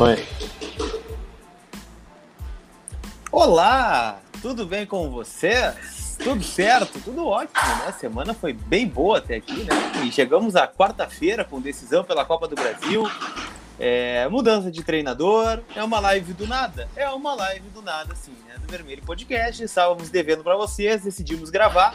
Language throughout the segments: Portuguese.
Oi. Olá, tudo bem com vocês? Tudo certo, tudo ótimo, né? A semana foi bem boa até aqui, né? E chegamos à quarta-feira com decisão pela Copa do Brasil. É, mudança de treinador, é uma live do nada? É uma live do nada, sim, né? Do Vermelho Podcast. Estávamos devendo para vocês, decidimos gravar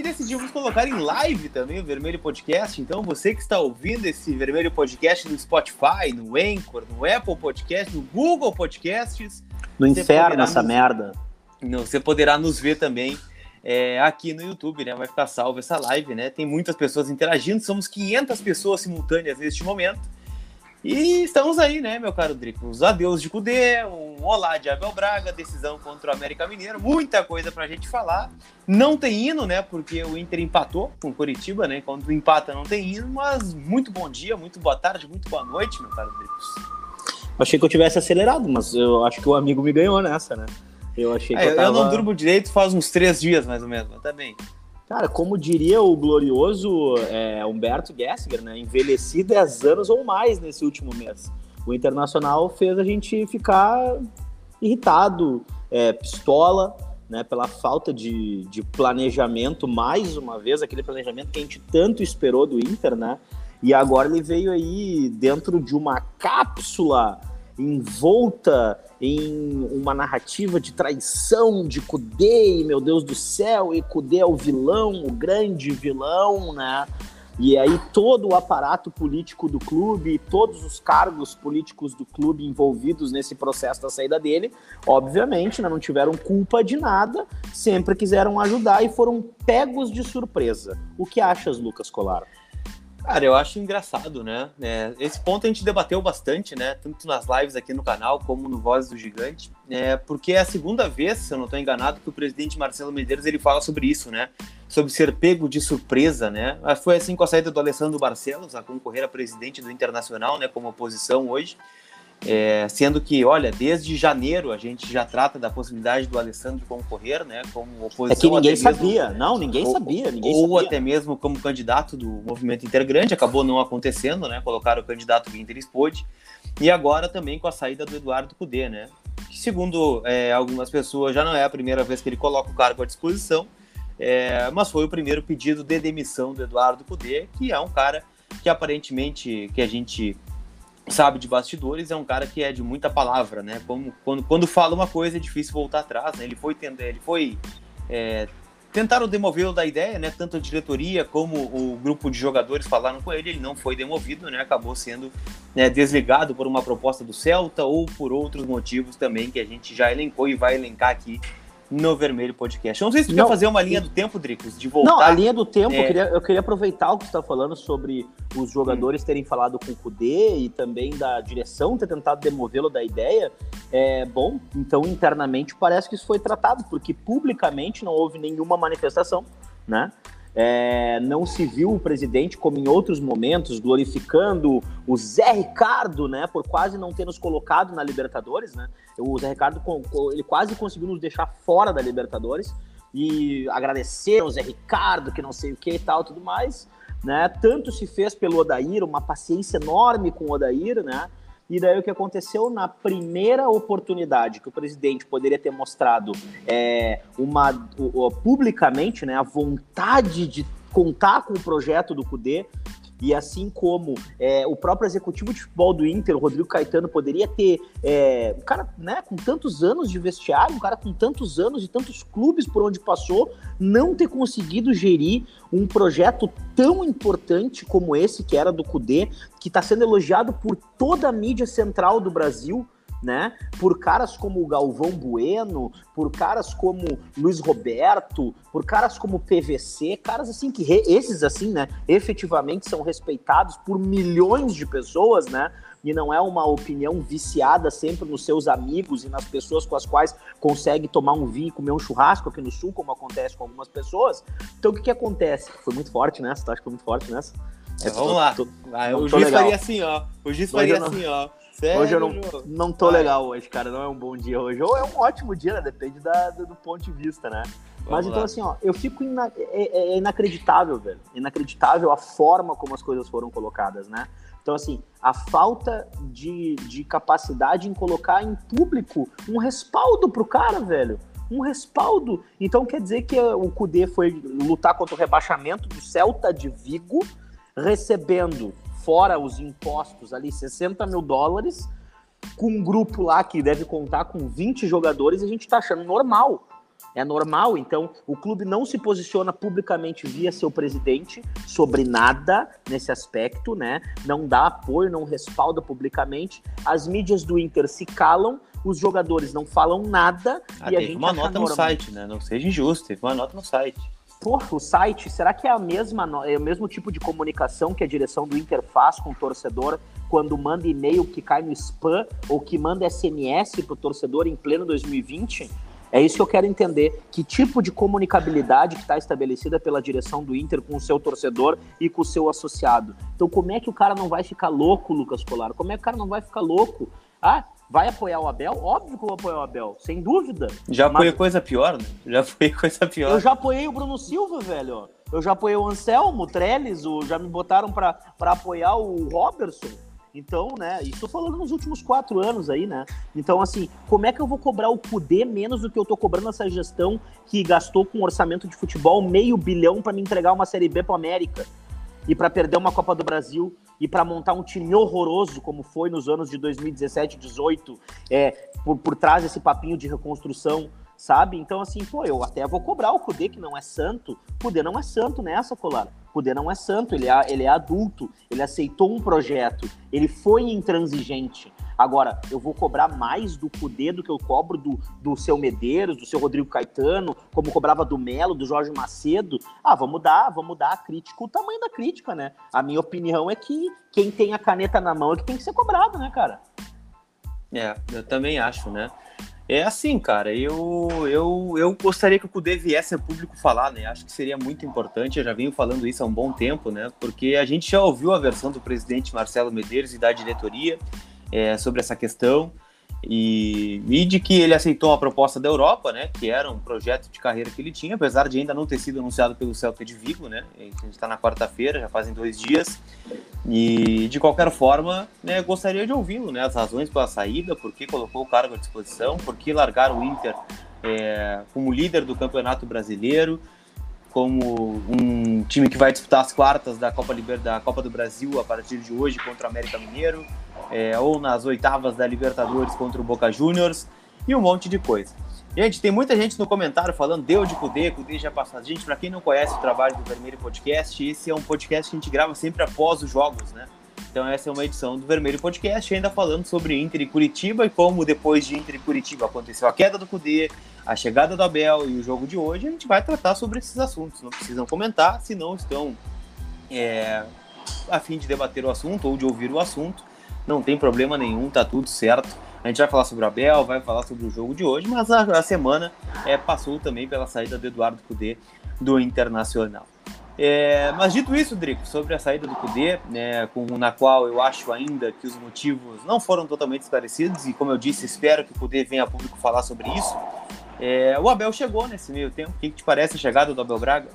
e decidimos colocar em live também o Vermelho Podcast. Então, você que está ouvindo esse Vermelho Podcast no Spotify, no Anchor, no Apple Podcast, no Google Podcasts. No inferno, essa nos... merda. Você poderá nos ver também é, aqui no YouTube, né? Vai ficar salvo essa live, né? Tem muitas pessoas interagindo, somos 500 pessoas simultâneas neste momento. E estamos aí, né, meu caro Drico? Os adeus de Cudê, um olá de Abel Braga, decisão contra o América Mineiro, muita coisa pra gente falar. Não tem hino, né, porque o Inter empatou com o Curitiba, né? Quando empata não tem hino, mas muito bom dia, muito boa tarde, muito boa noite, meu caro Dricos. Achei que eu tivesse acelerado, mas eu acho que o amigo me ganhou nessa, né? Eu achei que é, eu, tava... eu não durmo direito faz uns três dias, mais ou menos, mas tá bem. Cara, como diria o glorioso é, Humberto Gessinger, né? Envelheci 10 anos ou mais nesse último mês. O Internacional fez a gente ficar irritado, é, pistola, né? Pela falta de, de planejamento, mais uma vez, aquele planejamento que a gente tanto esperou do Inter, né? E agora ele veio aí dentro de uma cápsula envolta em uma narrativa de traição de Kudê, e meu Deus do céu, e Kudê é o vilão, o grande vilão, né? E aí todo o aparato político do clube, todos os cargos políticos do clube envolvidos nesse processo da saída dele, obviamente né, não tiveram culpa de nada, sempre quiseram ajudar e foram pegos de surpresa. O que achas, Lucas Colar? Cara, eu acho engraçado, né? É, esse ponto a gente debateu bastante, né? Tanto nas lives aqui no canal como no Voz do Gigante, é, porque é a segunda vez, se eu não estou enganado, que o presidente Marcelo Medeiros ele fala sobre isso, né? Sobre ser pego de surpresa, né? Foi assim com a saída do Alessandro Barcelos a concorrer a presidente do Internacional, né? Como oposição hoje. É, sendo que, olha, desde janeiro a gente já trata da possibilidade do Alessandro concorrer, né, como oposição. É que ninguém sabia, mesmo, não, ninguém ou, sabia, ninguém ou sabia. até mesmo como candidato do movimento Intergrande, acabou não acontecendo, né, colocaram o candidato do Inter Expode, e agora também com a saída do Eduardo Cudê, né, que segundo é, algumas pessoas já não é a primeira vez que ele coloca o cargo à disposição, é, mas foi o primeiro pedido de demissão do Eduardo Cudê, que é um cara que aparentemente, que a gente sabe de bastidores, é um cara que é de muita palavra, né? Como, quando, quando fala uma coisa é difícil voltar atrás, né? Ele foi, ele foi é, tentaram demovê-lo da ideia, né? Tanto a diretoria como o grupo de jogadores falaram com ele, ele não foi demovido, né? Acabou sendo né, desligado por uma proposta do Celta ou por outros motivos também que a gente já elencou e vai elencar aqui no Vermelho Podcast. Eu não sei se tu não, quer fazer uma linha do tempo, Dricos, de voltar. Não, a linha do tempo, é... eu, queria, eu queria aproveitar o que você está falando sobre os jogadores hum. terem falado com o Kudê e também da direção ter tentado demovê-lo da ideia. É bom, então internamente parece que isso foi tratado, porque publicamente não houve nenhuma manifestação, né? É, não se viu o presidente, como em outros momentos, glorificando o Zé Ricardo, né, por quase não ter nos colocado na Libertadores, né? O Zé Ricardo ele quase conseguiu nos deixar fora da Libertadores e agradecer ao Zé Ricardo, que não sei o que e tal, tudo mais, né? Tanto se fez pelo Odair, uma paciência enorme com o Odair, né? E daí o que aconteceu na primeira oportunidade que o presidente poderia ter mostrado é, uma publicamente né, a vontade de contar com o projeto do CUDE, e assim como é, o próprio executivo de futebol do Inter, o Rodrigo Caetano, poderia ter é, um cara né, com tantos anos de vestiário, um cara com tantos anos e tantos clubes por onde passou, não ter conseguido gerir um projeto tão importante como esse, que era do CUDE, que está sendo elogiado por toda a mídia central do Brasil né? Por caras como o Galvão Bueno, por caras como Luiz Roberto, por caras como PVC, caras assim que esses assim, né, efetivamente são respeitados por milhões de pessoas, né? E não é uma opinião viciada sempre nos seus amigos e nas pessoas com as quais consegue tomar um vinho e comer um churrasco aqui no sul, como acontece com algumas pessoas. Então o que, que acontece? Foi muito forte nessa, tá? Acho que foi muito forte nessa. É, vamos lá. Tô, ah, o juiz faria assim, ó. O juiz faria assim, ó. Sério, hoje eu não, não tô Vai. legal hoje, cara. Não é um bom dia hoje. Ou é um ótimo dia, né? Depende da, do, do ponto de vista, né? Vamos Mas então, lá. assim, ó, eu fico. Ina... É, é, é, inacreditável, velho. Inacreditável a forma como as coisas foram colocadas, né? Então, assim, a falta de, de capacidade em colocar em público um respaldo pro cara, velho. Um respaldo. Então quer dizer que o Cudê foi lutar contra o rebaixamento do Celta de Vigo, recebendo, fora os impostos ali, 60 mil dólares, com um grupo lá que deve contar com 20 jogadores, a gente tá achando normal é normal. Então, o clube não se posiciona publicamente via seu presidente sobre nada nesse aspecto, né? Não dá apoio, não respalda publicamente. As mídias do Inter se calam, os jogadores não falam nada ah, e a gente uma nota normal. no site, né? Não seja injusto, teve uma nota no site. Porra, o site, será que é a mesma é o mesmo tipo de comunicação que a direção do Inter faz com o torcedor quando manda e-mail que cai no spam ou que manda SMS pro torcedor em pleno 2020? É isso que eu quero entender. Que tipo de comunicabilidade que está estabelecida pela direção do Inter com o seu torcedor e com o seu associado? Então, como é que o cara não vai ficar louco, Lucas Colar? Como é que o cara não vai ficar louco? Ah, vai apoiar o Abel? Óbvio que eu vou apoiar o Abel, sem dúvida. Já apoiei mas... coisa pior, né? Já apoiei coisa pior. Eu já apoiei o Bruno Silva, velho. Eu já apoiei o Anselmo, o Trellis, o... já me botaram para apoiar o Robertson. Então, né, isso falando nos últimos quatro anos aí, né? Então, assim, como é que eu vou cobrar o Cudê menos do que eu tô cobrando essa gestão que gastou com orçamento de futebol meio bilhão para me entregar uma Série B pro América? E para perder uma Copa do Brasil e para montar um time horroroso como foi nos anos de 2017 e 2018, é, por, por trás desse papinho de reconstrução sabe? Então, assim, pô, eu até vou cobrar o Kudê, que não é santo. Kudê não é santo nessa, Colar. Kudê não é santo, ele é, ele é adulto, ele aceitou um projeto, ele foi intransigente. Agora, eu vou cobrar mais do Cudê do que eu cobro do, do seu Medeiros, do seu Rodrigo Caetano, como cobrava do Melo, do Jorge Macedo. Ah, vamos dar, vamos dar a crítica, o tamanho da crítica, né? A minha opinião é que quem tem a caneta na mão é que tem que ser cobrado, né, cara? É, eu também acho, né? É assim, cara, eu, eu, eu gostaria que o Cudê viesse a público falar, né? Acho que seria muito importante, eu já venho falando isso há um bom tempo, né? Porque a gente já ouviu a versão do presidente Marcelo Medeiros e da diretoria é, sobre essa questão. E, e, de que ele aceitou a proposta da Europa, né, que era um projeto de carreira que ele tinha, apesar de ainda não ter sido anunciado pelo Celta de Vigo, né, a gente está na quarta-feira, já fazem dois dias, e de qualquer forma, né, gostaria de ouvi-lo, né, as razões pela saída, por que colocou o cargo à disposição, por que largar o Inter é, como líder do Campeonato Brasileiro, como um time que vai disputar as quartas da Copa, Liber... da Copa do Brasil a partir de hoje contra o América Mineiro, é, ou nas oitavas da Libertadores contra o Boca Juniors, e um monte de coisa. Gente, tem muita gente no comentário falando deu de Cudê, Cudê já passou. Gente, para quem não conhece o trabalho do Vermelho Podcast, esse é um podcast que a gente grava sempre após os jogos, né? Então essa é uma edição do Vermelho Podcast, ainda falando sobre Inter e Curitiba e como depois de Inter e Curitiba aconteceu a queda do Cudê, a chegada do Abel e o jogo de hoje, a gente vai tratar sobre esses assuntos. Não precisam comentar se não estão é, a fim de debater o assunto ou de ouvir o assunto. Não tem problema nenhum, tá tudo certo. A gente vai falar sobre o Abel, vai falar sobre o jogo de hoje, mas a, a semana é, passou também pela saída do Eduardo Cudê do Internacional. É, mas dito isso, Drico, sobre a saída do Cudê, né, com, na qual eu acho ainda que os motivos não foram totalmente esclarecidos, e como eu disse, espero que o Cudê venha a público falar sobre isso. É, o Abel chegou nesse meio tempo. O que, que te parece a chegada do Abel Braga?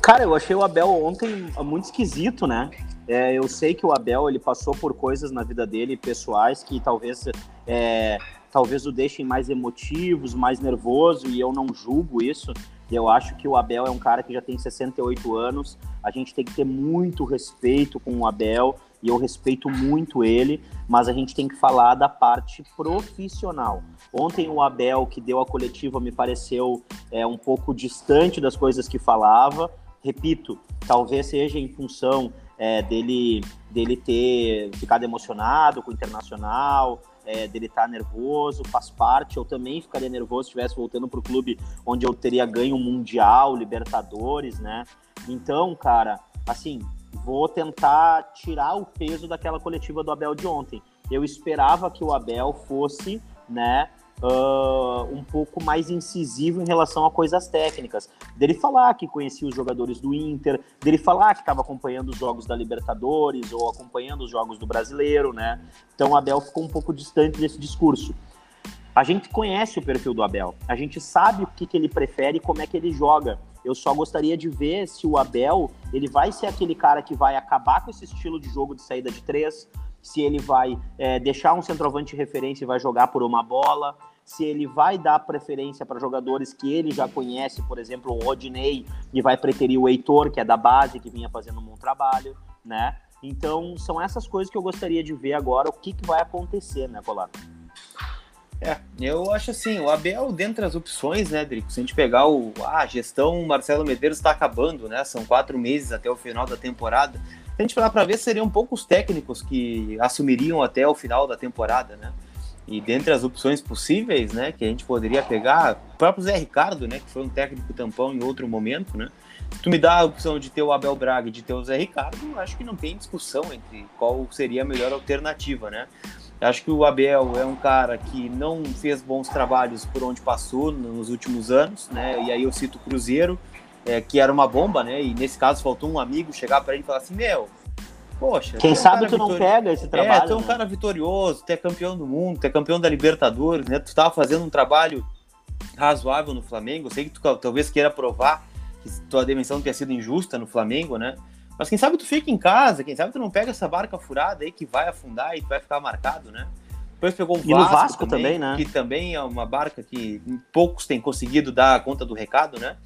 Cara, eu achei o Abel ontem muito esquisito, né? É, eu sei que o Abel ele passou por coisas na vida dele pessoais que talvez é, talvez o deixem mais emotivos, mais nervoso e eu não julgo isso. Eu acho que o Abel é um cara que já tem 68 anos. A gente tem que ter muito respeito com o Abel e eu respeito muito ele, mas a gente tem que falar da parte profissional. Ontem o Abel, que deu a coletiva, me pareceu é, um pouco distante das coisas que falava. Repito, talvez seja em função é, dele, dele ter ficado emocionado com o Internacional, é, dele estar tá nervoso, faz parte. Eu também ficaria nervoso se estivesse voltando para o clube onde eu teria ganho Mundial, Libertadores, né? Então, cara, assim, vou tentar tirar o peso daquela coletiva do Abel de ontem. Eu esperava que o Abel fosse, né, uh, um pouco mais incisivo em relação a coisas técnicas. Dele falar que conhecia os jogadores do Inter, dele falar que estava acompanhando os jogos da Libertadores ou acompanhando os jogos do Brasileiro, né? Então o Abel ficou um pouco distante desse discurso. A gente conhece o perfil do Abel, a gente sabe o que, que ele prefere e como é que ele joga. Eu só gostaria de ver se o Abel ele vai ser aquele cara que vai acabar com esse estilo de jogo de saída de três, se ele vai é, deixar um centroavante de referência e vai jogar por uma bola, se ele vai dar preferência para jogadores que ele já conhece, por exemplo, o Rodinei, e vai preferir o Heitor, que é da base, que vinha fazendo um bom trabalho, né? Então, são essas coisas que eu gostaria de ver agora, o que, que vai acontecer, né, Colar? É, eu acho assim, o Abel, dentre as opções, né, Drico, se a gente pegar o, ah, a gestão Marcelo Medeiros está acabando, né, são quatro meses até o final da temporada, se a gente falar para ver, seriam poucos técnicos que assumiriam até o final da temporada, né, e dentre as opções possíveis, né, que a gente poderia pegar, o próprio Zé Ricardo, né, que foi um técnico tampão em outro momento, né, tu me dá a opção de ter o Abel Braga e de ter o Zé Ricardo, acho que não tem discussão entre qual seria a melhor alternativa, né, Acho que o Abel é um cara que não fez bons trabalhos por onde passou nos últimos anos, né? E aí eu cito o Cruzeiro, é, que era uma bomba, né? E nesse caso faltou um amigo chegar para ele e falar assim: Meu, poxa. Quem sabe um tu não pega esse trabalho. É, tu é um né? cara vitorioso, tu é campeão do mundo, tu é campeão da Libertadores, né? Tu estava fazendo um trabalho razoável no Flamengo. Eu sei que tu talvez queira provar que tua demissão tenha sido injusta no Flamengo, né? Mas quem sabe tu fica em casa, quem sabe tu não pega essa barca furada aí que vai afundar e tu vai ficar marcado, né? Depois pegou o Vasco, e Vasco também, também, né? Que também é uma barca que poucos têm conseguido dar conta do recado, né?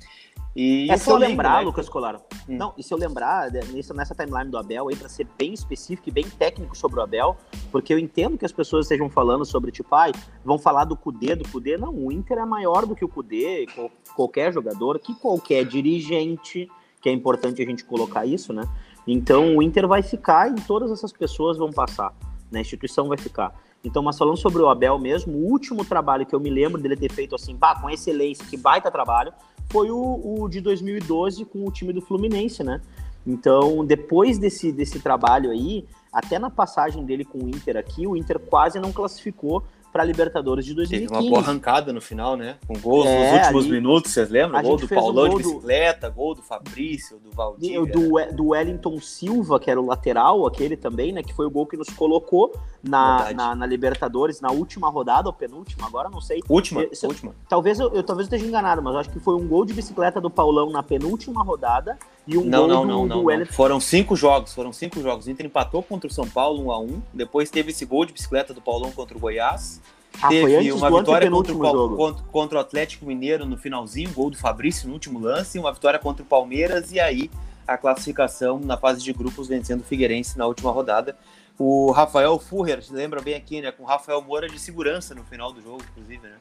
E é se eu lembrar, né? Lucas Colaro. Hum. Não, e se eu lembrar, né, nessa, timeline do Abel aí, para ser bem específico e bem técnico sobre o Abel, porque eu entendo que as pessoas estejam falando sobre, tipo, ai, vão falar do Cudê, do Cudê. Não, o Inter é maior do que o Cudê, qualquer jogador, que qualquer dirigente que é importante a gente colocar isso, né? Então o Inter vai ficar e todas essas pessoas vão passar, né? A instituição vai ficar. Então, mas falando sobre o Abel mesmo, o último trabalho que eu me lembro dele ter feito assim, bah, com excelência, que baita trabalho, foi o, o de 2012 com o time do Fluminense, né? Então, depois desse, desse trabalho aí, até na passagem dele com o Inter aqui, o Inter quase não classificou para Libertadores de 2015. Teve uma boa arrancada no final, né? Com gols é, nos últimos ali, minutos, vocês lembram? Gol do Paulão um gol de bicicleta, do... gol do Fabrício, do Valdir. Do, do Wellington Silva, que era o lateral, aquele também, né? Que foi o gol que nos colocou na, na, na, Libertadores na última rodada, ou penúltima, agora não sei. Última, eu, última. Talvez eu, eu, talvez eu esteja enganado, mas eu acho que foi um gol de bicicleta do Paulão na penúltima rodada e um não, gol não, do, não, do não. Não. Foram cinco jogos, foram cinco jogos. O Inter empatou contra o São Paulo 1 a 1 depois teve esse gol de bicicleta do Paulão contra o Goiás. Ah, teve uma vitória contra o, contra, contra, o Atlético Mineiro no finalzinho, gol do Fabrício no último lance, uma vitória contra o Palmeiras e aí a classificação na fase de grupos vencendo o Figueirense na última rodada. O Rafael Furrer, lembra bem aqui, né? Com o Rafael Moura de segurança no final do jogo, inclusive, né?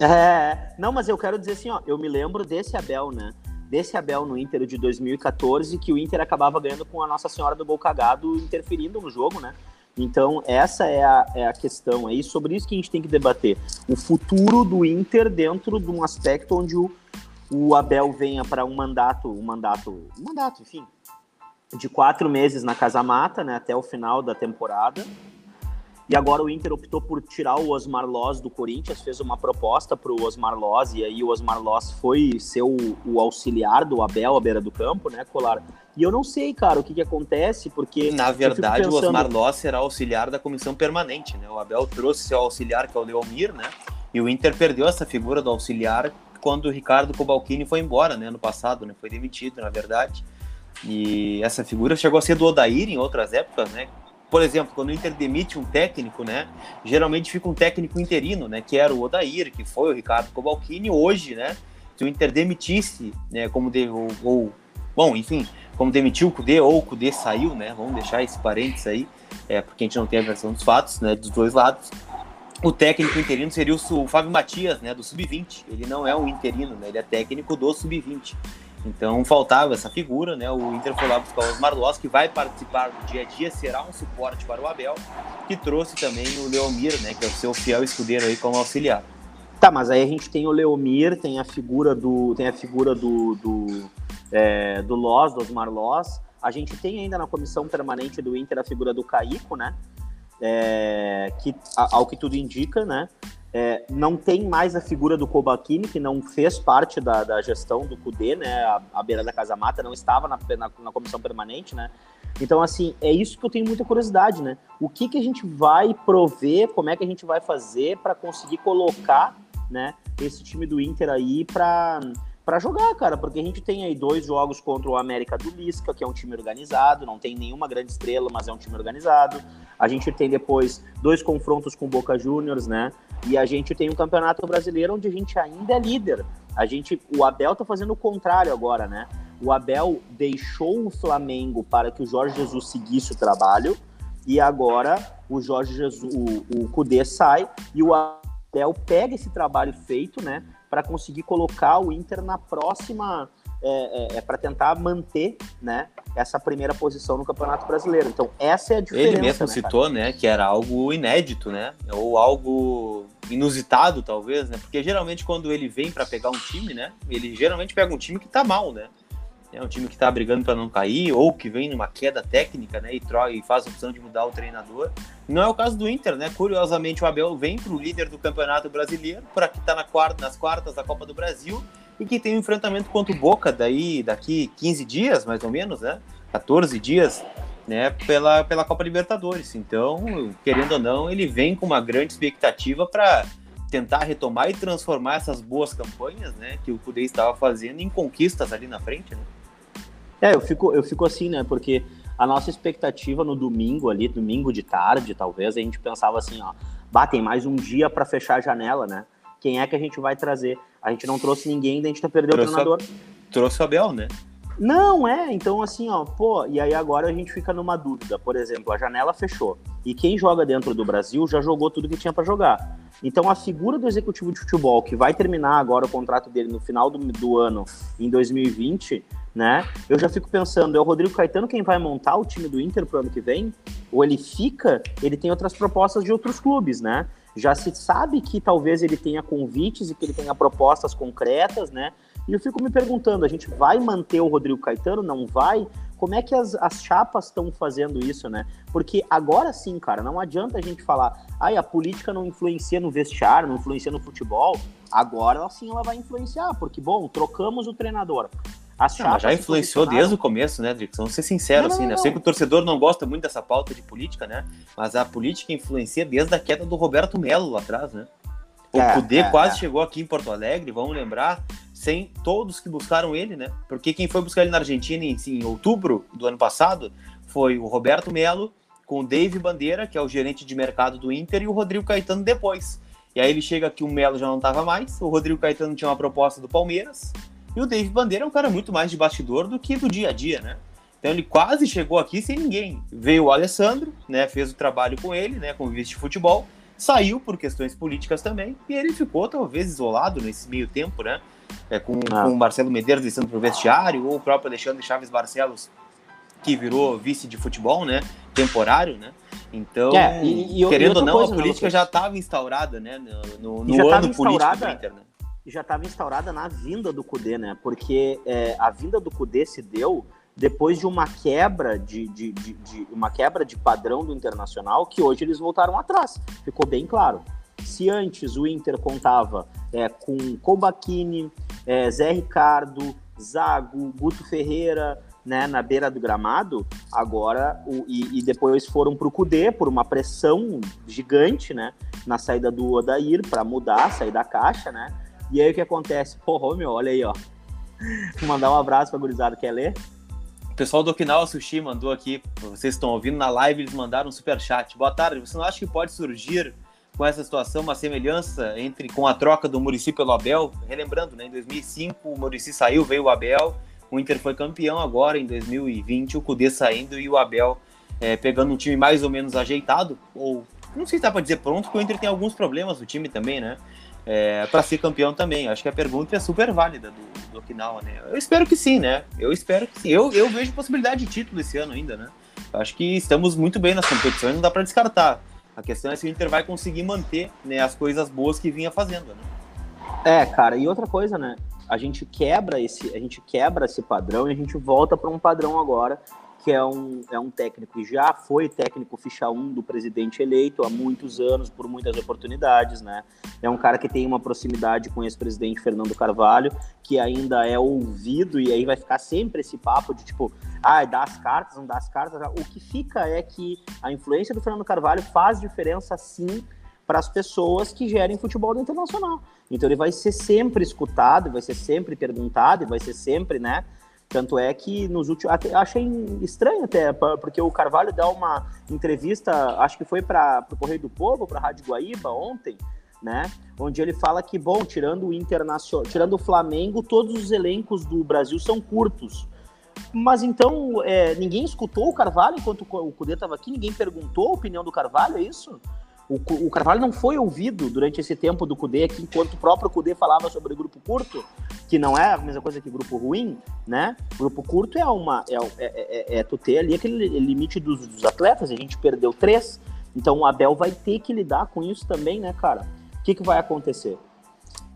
É, não, mas eu quero dizer assim, ó, eu me lembro desse Abel, né? Desse Abel no Inter de 2014, que o Inter acabava ganhando com a Nossa Senhora do Gol Cagado interferindo no jogo, né? Então, essa é a, é a questão aí, sobre isso que a gente tem que debater. O futuro do Inter dentro de um aspecto onde o, o Abel venha para um mandato, um mandato, um mandato, enfim, de quatro meses na Casa Mata, né, até o final da temporada, e agora o Inter optou por tirar o Osmar Loz do Corinthians, fez uma proposta para o Osmar Loz, e aí o Osmar Loz foi ser o, o, auxiliar do Abel à beira do campo, né, Colar? E eu não sei, cara, o que, que acontece, porque. Na verdade, pensando... o Osmar Loz será auxiliar da comissão permanente, né? O Abel trouxe seu auxiliar, que é o Leomir, né? E o Inter perdeu essa figura do auxiliar quando o Ricardo Cobalcini foi embora, né? Ano passado, né? Foi demitido, na verdade. E essa figura chegou a ser do Odair em outras épocas, né? Por exemplo, quando o Inter demite um técnico, né, geralmente fica um técnico interino, né, que era o Odair, que foi o Ricardo Cobalcini, hoje, né, se o Inter demitisse, né, como de, ou, ou bom, enfim, como demitiu o Cudê ou o Cudê saiu, né, vamos deixar esse parênteses aí, é, porque a gente não tem a versão dos fatos, né, dos dois lados, o técnico interino seria o, o Fábio Matias, né, do Sub-20, ele não é um interino, né, ele é técnico do Sub-20, então faltava essa figura, né? O Inter foi lá buscar o Osmar Loss, que vai participar do dia a dia, será um suporte para o Abel, que trouxe também o Leomir, né? Que é o seu fiel escudeiro aí como auxiliar. Tá, mas aí a gente tem o Leomir, tem a figura do. Tem a figura do. do, é, do Loss, do Osmar Loss. A gente tem ainda na comissão permanente do Inter a figura do Caico, né? É, que, ao que tudo indica, né? É, não tem mais a figura do Kobachini, que não fez parte da, da gestão do CUDE, né? A, a, beira da Casa Mata não estava na, na, na, comissão permanente, né? Então, assim, é isso que eu tenho muita curiosidade, né? O que, que a gente vai prover, como é que a gente vai fazer para conseguir colocar, né, esse time do Inter aí para para jogar, cara, porque a gente tem aí dois jogos contra o América do Lisca, que é um time organizado, não tem nenhuma grande estrela, mas é um time organizado. A gente tem depois dois confrontos com o Boca Juniors, né? E a gente tem um campeonato brasileiro onde a gente ainda é líder. A gente, o Abel tá fazendo o contrário agora, né? O Abel deixou o Flamengo para que o Jorge Jesus seguisse o trabalho e agora o Jorge Jesus, o, o Cudê sai e o Abel pega esse trabalho feito, né? Para conseguir colocar o Inter na próxima, é, é, é para tentar manter né, essa primeira posição no Campeonato Brasileiro. Então, essa é a diferença. Ele mesmo né, citou né, que era algo inédito, né? Ou algo inusitado, talvez, né? Porque geralmente quando ele vem para pegar um time, né? Ele geralmente pega um time que tá mal, né? É um time que está brigando para não cair, ou que vem numa queda técnica, né? E, e faz a opção de mudar o treinador. Não é o caso do Inter, né? Curiosamente, o Abel vem para o líder do Campeonato Brasileiro, para que está na quarta, nas quartas da Copa do Brasil, e que tem um enfrentamento contra o Boca daí, daqui 15 dias, mais ou menos, né? 14 dias, né? Pela, pela Copa Libertadores. Então, querendo ou não, ele vem com uma grande expectativa para tentar retomar e transformar essas boas campanhas, né? Que o Cudê estava fazendo em conquistas ali na frente, né? É, eu fico, eu fico assim, né? Porque a nossa expectativa no domingo ali, domingo de tarde, talvez, a gente pensava assim, ó, batem mais um dia para fechar a janela, né? Quem é que a gente vai trazer? A gente não trouxe ninguém, daí a gente tá perdendo o treinador. A... Trouxe o Abel, né? Não, é, então assim, ó, pô, e aí agora a gente fica numa dúvida. Por exemplo, a janela fechou. E quem joga dentro do Brasil já jogou tudo que tinha para jogar. Então a figura do executivo de futebol, que vai terminar agora o contrato dele no final do, do ano, em 2020, né? Eu já fico pensando, é o Rodrigo Caetano quem vai montar o time do Inter pro ano que vem? Ou ele fica, ele tem outras propostas de outros clubes, né? Já se sabe que talvez ele tenha convites e que ele tenha propostas concretas, né? E eu fico me perguntando, a gente vai manter o Rodrigo Caetano? Não vai? Como é que as, as chapas estão fazendo isso, né? Porque agora sim, cara, não adianta a gente falar, ai, a política não influencia no vestiário, não influencia no futebol. Agora sim ela vai influenciar, porque, bom, trocamos o treinador. As não, já influenciou desde o começo, né, Drix? Vamos ser sinceros, assim, né? Eu sei que o torcedor não gosta muito dessa pauta de política, né? Mas a política influencia desde a queda do Roberto Melo lá atrás, né? O é, Cudê é, quase é. chegou aqui em Porto Alegre, vamos lembrar, sem todos que buscaram ele, né? Porque quem foi buscar ele na Argentina em, em outubro do ano passado foi o Roberto Melo, com o Dave Bandeira, que é o gerente de mercado do Inter, e o Rodrigo Caetano depois. E aí ele chega aqui, o Melo já não estava mais, o Rodrigo Caetano tinha uma proposta do Palmeiras, e o Dave Bandeira é um cara muito mais de bastidor do que do dia a dia, né? Então ele quase chegou aqui sem ninguém. Veio o Alessandro, né? Fez o trabalho com ele, né? Com o vice de futebol. Saiu por questões políticas também. E ele ficou talvez isolado nesse meio tempo, né? É, com, ah. com o Marcelo Medeiros descendo pro vestiário, ou o próprio Alexandre Chaves Barcelos, que virou vice de futebol, né? Temporário, né? Então, é, e, e, querendo ou não, coisa, a política já estava instaurada, né? No, no, no ano político do Inter, né? já estava instaurada na vinda do Cudê, né? Porque é, a vinda do Cudê se deu depois de uma quebra de, de, de, de, uma quebra de padrão do Internacional que hoje eles voltaram atrás. Ficou bem claro. Se antes o Inter contava é, com Kobachini, é, Zé Ricardo, Zago, Guto Ferreira, né, na beira do gramado, agora o, e, e depois foram para o Cudê por uma pressão gigante, né, na saída do Odair para mudar, sair da caixa, né? E aí o que acontece? Porra, meu, olha aí, ó. Vou mandar um abraço pra gurizada, quer ler? O pessoal do Okinawa Sushi mandou aqui, vocês estão ouvindo na live, eles mandaram um super chat. Boa tarde, você não acha que pode surgir com essa situação uma semelhança entre com a troca do Murici pelo Abel? Relembrando, né, em 2005 o Murici saiu, veio o Abel, o Inter foi campeão agora em 2020, o Cudê saindo e o Abel é, pegando um time mais ou menos ajeitado, ou não sei se dá para dizer pronto, porque o Inter tem alguns problemas no time também, né? é, para ser campeão também. Acho que a pergunta é super válida do, do né? Eu espero que sim, né? Eu espero que sim. Eu, eu vejo possibilidade de título esse ano ainda, né? Acho que estamos muito bem nas competições, não dá para descartar. A questão é se o Inter vai conseguir manter né, as coisas boas que vinha fazendo, né? É, cara, e outra coisa, né? A gente quebra esse, a gente quebra esse padrão e a gente volta para um padrão agora que é um, é um técnico que já foi técnico ficha 1 do presidente eleito há muitos anos, por muitas oportunidades, né? É um cara que tem uma proximidade com esse presidente Fernando Carvalho, que ainda é ouvido, e aí vai ficar sempre esse papo de tipo, ah, dá as cartas, não dá as cartas. O que fica é que a influência do Fernando Carvalho faz diferença sim para as pessoas que gerem futebol internacional. Então ele vai ser sempre escutado, vai ser sempre perguntado, vai ser sempre, né? Tanto é que nos últimos. Achei estranho até, porque o Carvalho dá uma entrevista, acho que foi para o Correio do Povo, para a Rádio Guaíba ontem, né? Onde ele fala que, bom, tirando o Internacional, tirando o Flamengo, todos os elencos do Brasil são curtos. Mas então, é, ninguém escutou o Carvalho enquanto o Cudê estava aqui? Ninguém perguntou a opinião do Carvalho, é isso? O, o Carvalho não foi ouvido durante esse tempo do Cudê aqui, enquanto o próprio Cudê falava sobre grupo curto, que não é a mesma coisa que grupo ruim, né? Grupo curto é uma. É, é, é, é tu ter ali aquele limite dos, dos atletas, a gente perdeu três, então o Abel vai ter que lidar com isso também, né, cara? O que, que vai acontecer?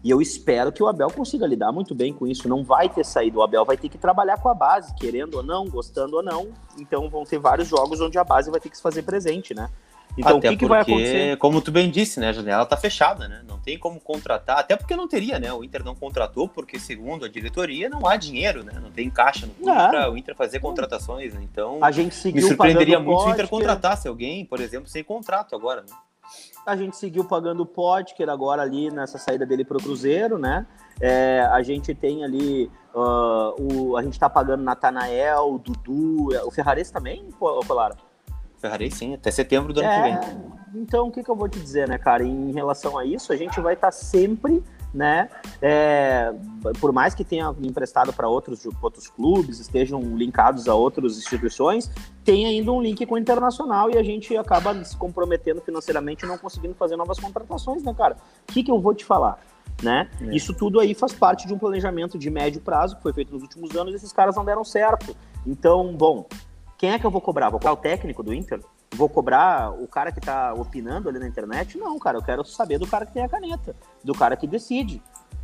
E eu espero que o Abel consiga lidar muito bem com isso. Não vai ter saído. O Abel vai ter que trabalhar com a base, querendo ou não, gostando ou não. Então vão ter vários jogos onde a base vai ter que se fazer presente, né? Então, até o que, porque, que vai acontecer? Como tu bem disse, né? A janela tá fechada, né? Não tem como contratar, até porque não teria, né? O Inter não contratou, porque, segundo a diretoria, não há dinheiro, né? Não tem caixa no clube é. para o Inter fazer contratações. Né? Então, a gente seguiu me surpreenderia muito se o Inter contratasse alguém, por exemplo, sem contrato agora, né? A gente seguiu pagando o Potker agora ali nessa saída dele para o Cruzeiro, né? É, a gente tem ali uh, o, a gente está pagando Natanael, Dudu, o Ferrares também, Colara? Ferrari sim, até setembro do ano é, que vem. Então, o que, que eu vou te dizer, né, cara? Em relação a isso, a gente vai estar tá sempre, né? É, por mais que tenha emprestado para outros, outros clubes, estejam linkados a outras instituições, tem ainda um link com o internacional e a gente acaba se comprometendo financeiramente e não conseguindo fazer novas contratações, né, cara? O que, que eu vou te falar? Né? É. Isso tudo aí faz parte de um planejamento de médio prazo que foi feito nos últimos anos e esses caras não deram certo. Então, bom, quem é que eu vou cobrar? Vou cobrar o técnico do Inter? Vou cobrar o cara que tá opinando ali na internet? Não, cara, eu quero saber do cara que tem a caneta, do cara que decide,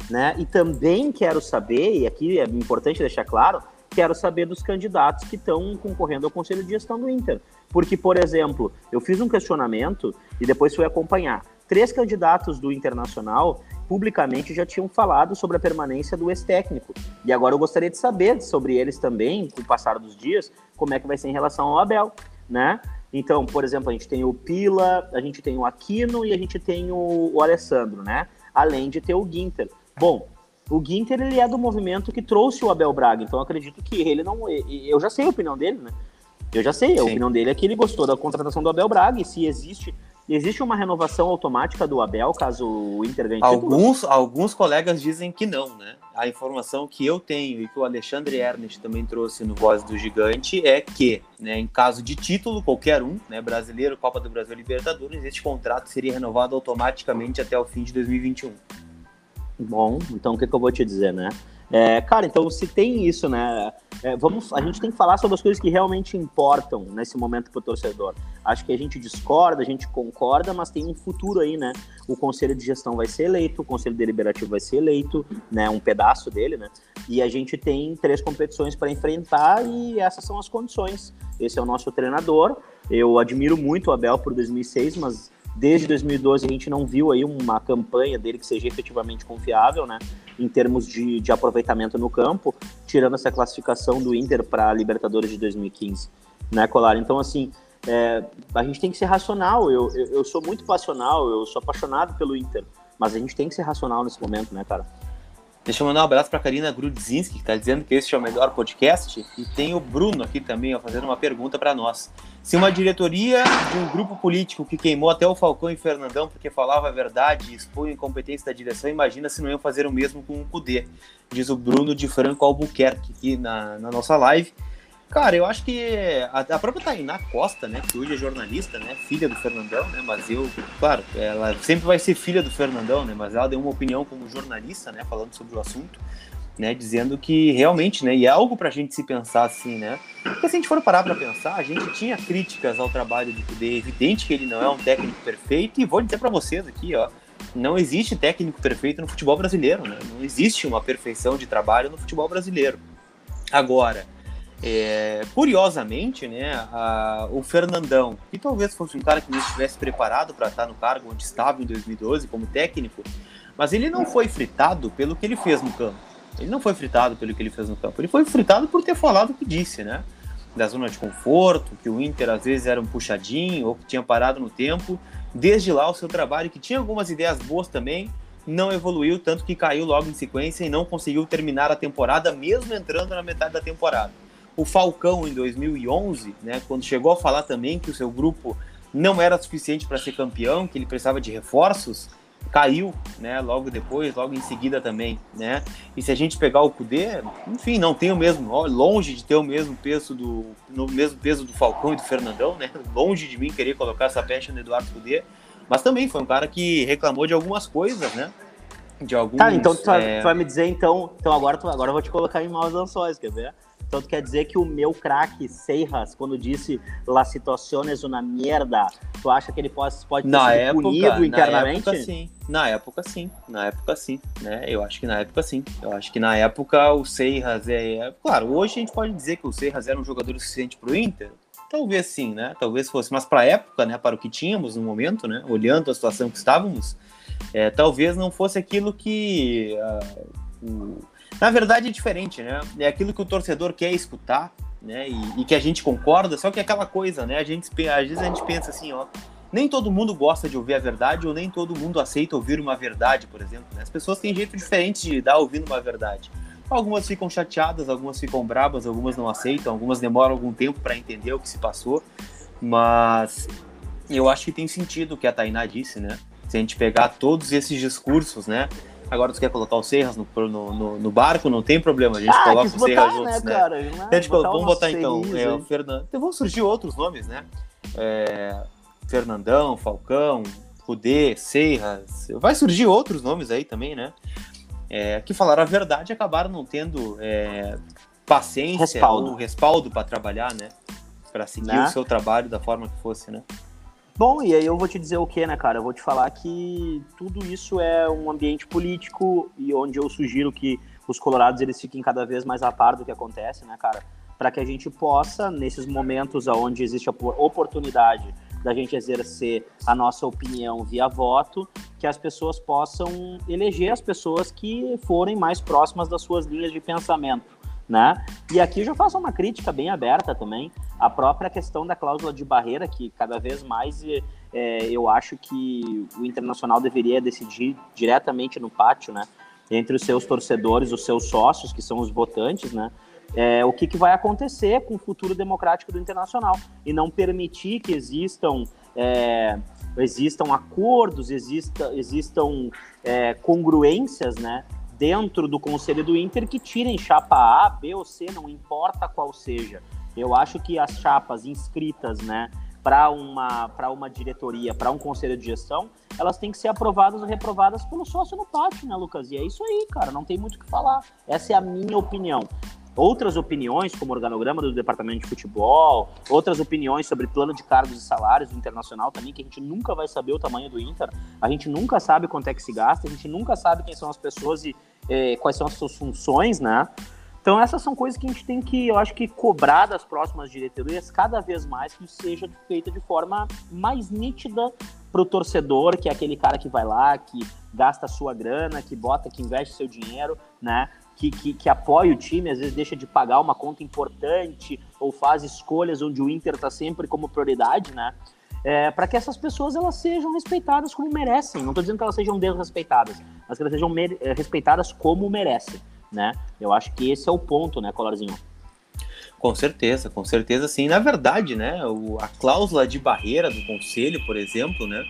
né? E também quero saber, e aqui é importante deixar claro, quero saber dos candidatos que estão concorrendo ao Conselho de Gestão do Inter. Porque, por exemplo, eu fiz um questionamento e depois fui acompanhar. Três candidatos do Internacional publicamente já tinham falado sobre a permanência do ex-técnico. E agora eu gostaria de saber sobre eles também, com o passar dos dias, como é que vai ser em relação ao Abel, né? Então, por exemplo, a gente tem o Pila, a gente tem o Aquino e a gente tem o, o Alessandro, né? Além de ter o Ginter. Bom, o Ginter ele é do movimento que trouxe o Abel Braga, então eu acredito que ele não. Eu já sei a opinião dele, né? Eu já sei, a Sim. opinião dele é que ele gostou da contratação do Abel Braga e se existe Existe uma renovação automática do Abel caso o Inter ganhe alguns, alguns colegas dizem que não, né? A informação que eu tenho e que o Alexandre Ernest também trouxe no Voz do Gigante é que, né, em caso de título, qualquer um, né, brasileiro, Copa do Brasil, Libertadores, este contrato seria renovado automaticamente até o fim de 2021. Bom, então o que, que eu vou te dizer, né? É, cara, então se tem isso, né? É, vamos, a gente tem que falar sobre as coisas que realmente importam nesse momento para o torcedor. Acho que a gente discorda, a gente concorda, mas tem um futuro aí, né? O conselho de gestão vai ser eleito, o conselho deliberativo vai ser eleito, né? Um pedaço dele, né? E a gente tem três competições para enfrentar e essas são as condições. Esse é o nosso treinador. Eu admiro muito o Abel por 2006, mas Desde 2012 a gente não viu aí uma campanha dele que seja efetivamente confiável, né? Em termos de, de aproveitamento no campo, tirando essa classificação do Inter para a Libertadores de 2015, né, Colar? Então, assim, é, a gente tem que ser racional. Eu, eu, eu sou muito passional, eu sou apaixonado pelo Inter, mas a gente tem que ser racional nesse momento, né, cara? Deixa eu mandar um abraço para Karina Grudzinski, que está dizendo que este é o melhor podcast. E tem o Bruno aqui também, ó, fazendo uma pergunta para nós. Se uma diretoria de um grupo político que queimou até o Falcão e Fernandão porque falava a verdade e expunha incompetência da direção, imagina se não iam fazer o mesmo com o Cudê, diz o Bruno de Franco Albuquerque aqui na, na nossa live. Cara, eu acho que a, a própria Tainá Costa, né, que hoje é jornalista, né, filha do Fernandão, né, mas eu, claro, ela sempre vai ser filha do Fernandão, né, mas ela deu uma opinião como jornalista, né, falando sobre o assunto, né, dizendo que realmente, né, e é algo pra gente se pensar assim, né, porque se a gente for parar pra pensar, a gente tinha críticas ao trabalho do Kudê, é evidente que ele não é um técnico perfeito, e vou dizer para vocês aqui, ó, não existe técnico perfeito no futebol brasileiro, né, não existe uma perfeição de trabalho no futebol brasileiro. Agora, é, curiosamente, né, a, o Fernandão, que talvez fosse um cara que não estivesse preparado para estar no cargo onde estava em 2012 como técnico, mas ele não foi fritado pelo que ele fez no campo. Ele não foi fritado pelo que ele fez no campo. Ele foi fritado por ter falado o que disse, né? Da zona de conforto, que o Inter às vezes era um puxadinho ou que tinha parado no tempo desde lá o seu trabalho, que tinha algumas ideias boas também, não evoluiu, tanto que caiu logo em sequência e não conseguiu terminar a temporada, mesmo entrando na metade da temporada. O Falcão, em 2011, né, quando chegou a falar também que o seu grupo não era suficiente para ser campeão, que ele precisava de reforços, caiu, né, logo depois, logo em seguida também, né? E se a gente pegar o Cudê, enfim, não tem o mesmo, longe de ter o mesmo peso do no mesmo peso do Falcão e do Fernandão, né? Longe de mim querer colocar essa pecha no Eduardo Cudê, mas também foi um cara que reclamou de algumas coisas, né? De alguns, Tá, então tu, é... tu vai me dizer então, então agora tu, agora eu vou te colocar em maus lençóis, quer ver? Tu quer dizer que o meu craque Seiras, quando disse la situación es una mierda, tu acha que ele pode, pode na ser época, punido internamente? Na época sim, na época sim, na época sim, né? Eu acho que na época sim. Eu acho que na época o Seiras é, é... Claro, hoje a gente pode dizer que o Seiras era um jogador suficiente para o Inter, Talvez sim, né? Talvez fosse, mas para a época, né? Para o que tínhamos no momento, né? Olhando a situação que estávamos, é, talvez não fosse aquilo que uh, o, na verdade é diferente, né? É aquilo que o torcedor quer escutar, né? E, e, que a gente concorda, só que é aquela coisa, né? A gente, às vezes a gente pensa assim, ó, nem todo mundo gosta de ouvir a verdade ou nem todo mundo aceita ouvir uma verdade, por exemplo. Né? As pessoas têm jeito diferente de dar ouvindo uma verdade. Algumas ficam chateadas, algumas ficam brabas, algumas não aceitam, algumas demoram algum tempo para entender o que se passou, mas eu acho que tem sentido o que a Tainá disse, né? Se a gente pegar todos esses discursos, né? Agora você quer colocar o Serras no, no, no, barco, não tem problema, a gente ah, coloca o Serras né, juntos, né? Cara, né? A gente botar vamos botar então, é, o Fernando. Então vão surgir outros nomes, né? É, Fernandão, Falcão, Rudê, Serras. Vai surgir outros nomes aí também, né? É, que falaram a verdade e acabaram não tendo é, paciência respaldo. ou respaldo para trabalhar, né? Para seguir né? o seu trabalho da forma que fosse, né? Bom, e aí eu vou te dizer o que, né, cara? Eu vou te falar que tudo isso é um ambiente político e onde eu sugiro que os colorados eles fiquem cada vez mais a par do que acontece, né, cara? Para que a gente possa, nesses momentos onde existe a oportunidade da gente exercer a nossa opinião via voto, que as pessoas possam eleger as pessoas que forem mais próximas das suas linhas de pensamento né? E aqui eu já faço uma crítica bem aberta também, a própria questão da cláusula de barreira, que cada vez mais é, eu acho que o Internacional deveria decidir diretamente no pátio, né? Entre os seus torcedores, os seus sócios, que são os votantes, né? É, o que, que vai acontecer com o futuro democrático do Internacional e não permitir que existam é, existam acordos, exista, existam é, congruências, né, dentro do conselho do Inter que tirem chapa A, B ou C, não importa qual seja. Eu acho que as chapas inscritas, né, para uma, para uma diretoria, para um conselho de gestão, elas têm que ser aprovadas ou reprovadas pelo sócio no pátio, né, Lucas? E é isso aí, cara, não tem muito o que falar. Essa é a minha opinião outras opiniões, como organograma do departamento de futebol, outras opiniões sobre plano de cargos e salários do internacional também, que a gente nunca vai saber o tamanho do Inter, a gente nunca sabe quanto é que se gasta, a gente nunca sabe quem são as pessoas e eh, quais são as suas funções, né? Então essas são coisas que a gente tem que, eu acho que cobrar das próximas diretorias cada vez mais que seja feita de forma mais nítida para o torcedor, que é aquele cara que vai lá, que gasta sua grana, que bota, que investe seu dinheiro, né? Que, que, que, apoia o time, às vezes deixa de pagar uma conta importante ou faz escolhas onde o Inter está sempre como prioridade, né? É, para que essas pessoas elas sejam respeitadas como merecem. Não estou dizendo que elas sejam desrespeitadas, mas que elas sejam é, respeitadas como merecem, né? Eu acho que esse é o ponto, né, Colarzinho? Com certeza, com certeza sim. Na verdade, né, o, a cláusula de barreira do conselho, por exemplo, né,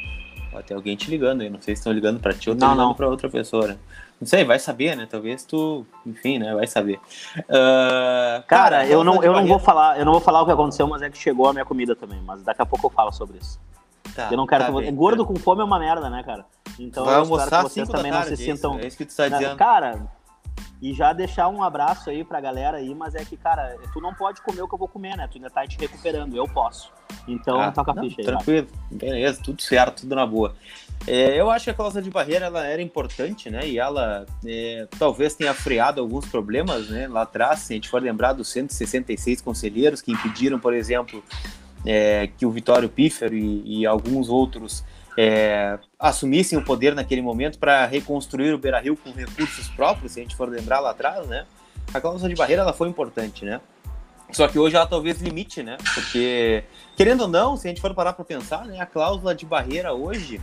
até alguém te ligando aí, não sei se estão ligando para ti ou estão ligando para outra pessoa, né? Não sei, vai saber, né? Talvez tu, enfim, né? Vai saber. Uh, cara, cara, eu não, eu não vou falar, eu não vou falar o que aconteceu, mas é que chegou a minha comida também. Mas daqui a pouco eu falo sobre isso. Tá, eu não quero tá que bem, Gordo tá. com fome é uma merda, né, cara? Então vai eu espero que vocês também não se sintam. É isso que tu tá dizendo. Cara, e já deixar um abraço aí pra galera aí, mas é que, cara, tu não pode comer o que eu vou comer, né? Tu ainda tá te recuperando, eu posso. Então, ah, toca a ficha aí. Tranquilo, beleza, tudo certo, tudo na boa. É, eu acho que a cláusula de barreira ela era importante, né? E ela é, talvez tenha freado alguns problemas, né? Lá atrás, se a gente for lembrar dos 166 conselheiros que impediram, por exemplo, é, que o Vitório Pífero e, e alguns outros é, assumissem o poder naquele momento para reconstruir o Beira-Rio com recursos próprios, se a gente for lembrar lá atrás, né? A cláusula de barreira ela foi importante, né? Só que hoje ela talvez limite, né? Porque, querendo ou não, se a gente for parar para pensar, né, a cláusula de barreira hoje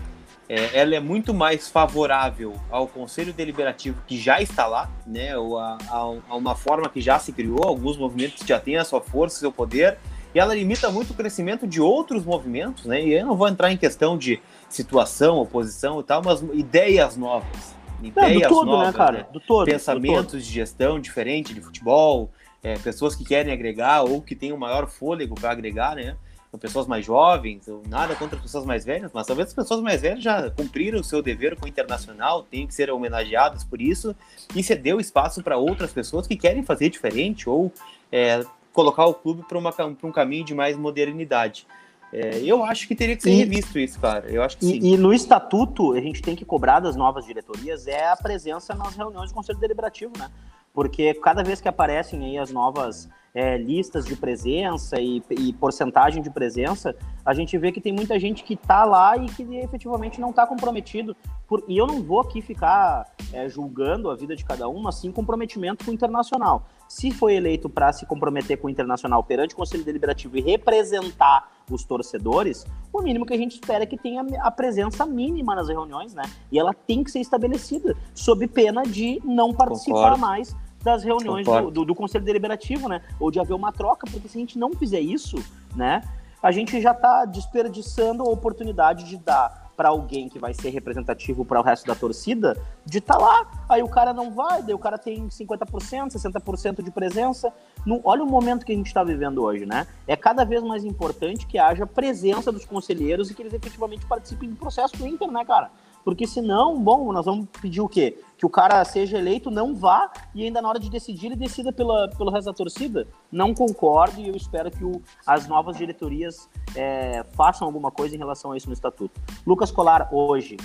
é, ela é muito mais favorável ao Conselho Deliberativo que já está lá, né, ou a, a, a, uma forma que já se criou, alguns movimentos que já têm a sua força, seu poder, e ela limita muito o crescimento de outros movimentos, né, e eu não vou entrar em questão de situação, oposição e tal, mas ideias novas. Ideias do todo, né, novas, né, cara? Do todo. Pensamentos do todo. de gestão diferente de futebol, é, pessoas que querem agregar ou que têm um maior fôlego para agregar, né? São pessoas mais jovens, ou nada contra as pessoas mais velhas, mas talvez as pessoas mais velhas já cumpriram o seu dever com o internacional, têm que ser homenageadas por isso, e cedeu espaço para outras pessoas que querem fazer diferente ou é, colocar o clube para um caminho de mais modernidade. É, eu acho que teria que ser revisto isso, cara. Eu acho que e, sim. E no estatuto, a gente tem que cobrar das novas diretorias é a presença nas reuniões do Conselho Deliberativo, né? Porque cada vez que aparecem aí as novas é, listas de presença e, e, porcentagem de presença, a gente vê que tem muita gente que está lá e que efetivamente não está comprometido. Por, e eu não vou aqui ficar é, julgando a vida de cada um, mas sim comprometimento com o internacional. Se foi eleito para se comprometer com o internacional perante o Conselho Deliberativo e representar os torcedores, o mínimo que a gente espera é que tenha a presença mínima nas reuniões, né? E ela tem que ser estabelecida, sob pena de não participar Concordo. mais das reuniões do, do, do, Conselho Deliberativo, né? Ou de haver uma troca, porque se a gente não fizer isso, né? A gente já está desperdiçando a oportunidade de dar para alguém que vai ser representativo para o resto da torcida, de estar tá lá. Aí o cara não vai, daí o cara tem 50%, 60% de presença. No, olha o momento que a gente está vivendo hoje, né? É cada vez mais importante que haja presença dos conselheiros e que eles efetivamente participem do processo do Inter, né, cara? Porque senão, bom, nós vamos pedir o quê? Que o cara seja eleito, não vá, e ainda na hora de decidir, ele decida pela, pelo resto da torcida? Não concordo e eu espero que o, as novas diretorias é, façam alguma coisa em relação a isso no estatuto. Lucas Colar, hoje.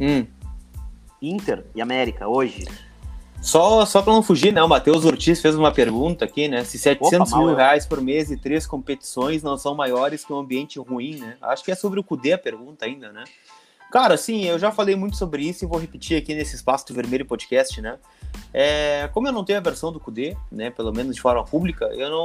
Hum. Inter e América, hoje. Só, só para não fugir, né? O Matheus Ortiz fez uma pergunta aqui, né? Se 700 Opa, mil reais por mês e três competições não são maiores que um ambiente ruim, né? Acho que é sobre o Cudê a pergunta ainda, né? Cara, sim, eu já falei muito sobre isso e vou repetir aqui nesse espaço do Vermelho Podcast, né? É, como eu não tenho a versão do CUDE, né, pelo menos de forma pública, eu não,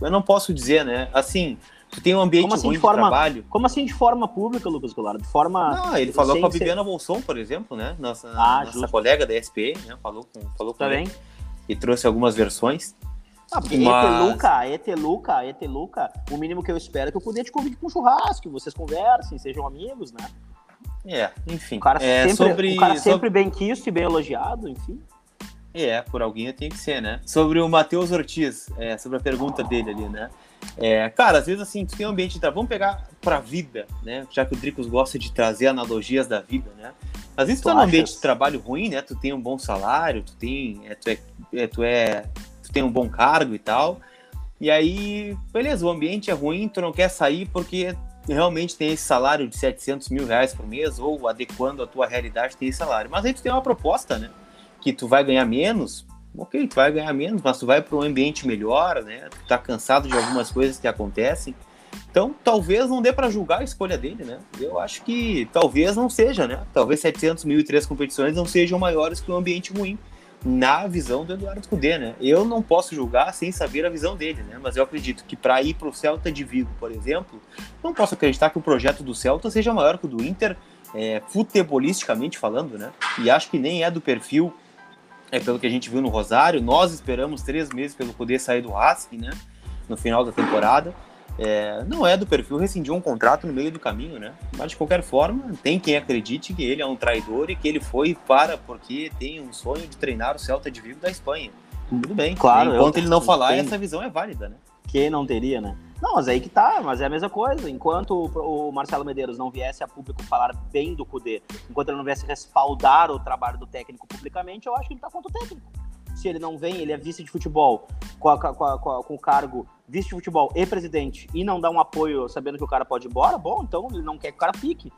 eu não posso dizer, né? Assim, tu tem um ambiente assim, ruim de, forma, de trabalho. Como assim de forma pública, Lucas Goulart? De forma. Não, ele falou com a Bibiana ser... Bolson, por exemplo, né? Nossa, ah, nossa colega da SPE, né? Falou com, falou com tá ele. Bem. E trouxe algumas versões. Ah, porque Mas... Eteluca, Eteluca, Eteluca, o mínimo que eu espero é que eu puder te convide para um churrasco, que vocês conversem, sejam amigos, né? É, enfim. O cara, é, sempre, sobre, o cara sempre sobre... bem quisto e bem elogiado, enfim. É, por alguém tem que ser, né? Sobre o Matheus Ortiz, é, sobre a pergunta dele ali, né? É, cara, às vezes assim, tu tem um ambiente de trabalho, vamos pegar pra vida, né? Já que o Dricos gosta de trazer analogias da vida, né? Às vezes tu, tu tá num ambiente de trabalho ruim, né? Tu tem um bom salário, tu tem, é, tu, é, é, tu, é, tu tem um bom cargo e tal. E aí, beleza, o ambiente é ruim, tu não quer sair porque realmente tem esse salário de 700 mil reais por mês, ou adequando a tua realidade, tem esse salário. Mas aí tu tem uma proposta, né? Que tu vai ganhar menos, ok, tu vai ganhar menos, mas tu vai para um ambiente melhor, né? Tu tá cansado de algumas coisas que acontecem. Então, talvez não dê para julgar a escolha dele, né? Eu acho que talvez não seja, né? Talvez 700 mil e três competições não sejam maiores que um ambiente ruim na visão do Eduardo Cudê, né? Eu não posso julgar sem saber a visão dele, né? Mas eu acredito que para ir para o Celta de Vigo, por exemplo, não posso acreditar que o projeto do Celta seja maior que o do Inter, é, futebolisticamente falando, né? E acho que nem é do perfil, é pelo que a gente viu no Rosário. Nós esperamos três meses pelo Cudê sair do Racing, né? No final da temporada é, não é do perfil rescindir um contrato no meio do caminho, né? Mas de qualquer forma, tem quem acredite que ele é um traidor e que ele foi para porque tem um sonho de treinar o Celta de Vigo da Espanha. Tudo bem. Claro. Enquanto eu, ele não falar, tem... essa visão é válida, né? Que não teria, né? Não, mas aí que tá, mas é a mesma coisa. Enquanto o Marcelo Medeiros não viesse a público falar bem do Cudê, enquanto ele não viesse respaldar o trabalho do técnico publicamente, eu acho que ele tá contra o técnico se ele não vem, ele é vice de futebol com, a, com, a, com, o cargo vice de futebol e presidente e não dá um apoio sabendo que o cara pode ir embora, bom, então ele não quer que o cara fique.